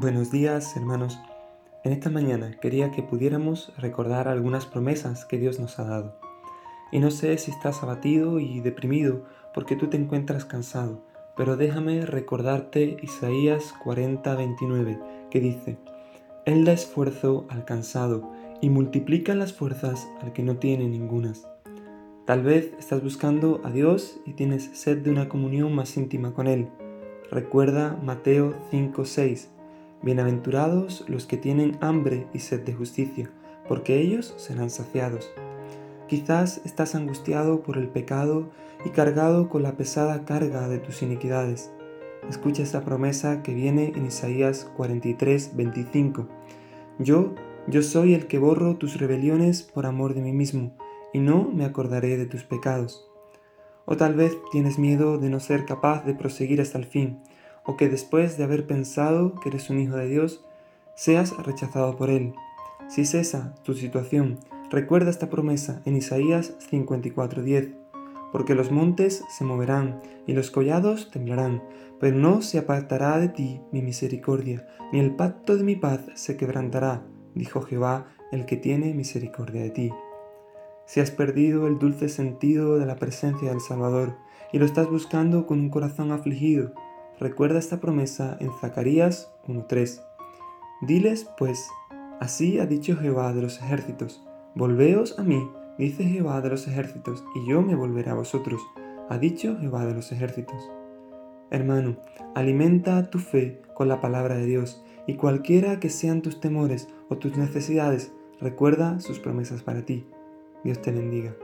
Buenos días, hermanos. En esta mañana quería que pudiéramos recordar algunas promesas que Dios nos ha dado. Y no sé si estás abatido y deprimido porque tú te encuentras cansado, pero déjame recordarte Isaías 40:29, que dice, Él da esfuerzo al cansado y multiplica las fuerzas al que no tiene ningunas. Tal vez estás buscando a Dios y tienes sed de una comunión más íntima con Él. Recuerda Mateo 5:6 Bienaventurados los que tienen hambre y sed de justicia, porque ellos serán saciados. Quizás estás angustiado por el pecado y cargado con la pesada carga de tus iniquidades. Escucha esta promesa que viene en Isaías 43, 25. Yo, yo soy el que borro tus rebeliones por amor de mí mismo, y no me acordaré de tus pecados. O tal vez tienes miedo de no ser capaz de proseguir hasta el fin, o que después de haber pensado que eres un hijo de Dios, seas rechazado por Él. Si es esa tu situación, recuerda esta promesa en Isaías 54:10, porque los montes se moverán y los collados temblarán, pero no se apartará de ti mi misericordia, ni el pacto de mi paz se quebrantará, dijo Jehová, el que tiene misericordia de ti. Si has perdido el dulce sentido de la presencia del Salvador y lo estás buscando con un corazón afligido, Recuerda esta promesa en Zacarías 1.3. Diles, pues, así ha dicho Jehová de los ejércitos, volveos a mí, dice Jehová de los ejércitos, y yo me volveré a vosotros, ha dicho Jehová de los ejércitos. Hermano, alimenta tu fe con la palabra de Dios, y cualquiera que sean tus temores o tus necesidades, recuerda sus promesas para ti. Dios te bendiga.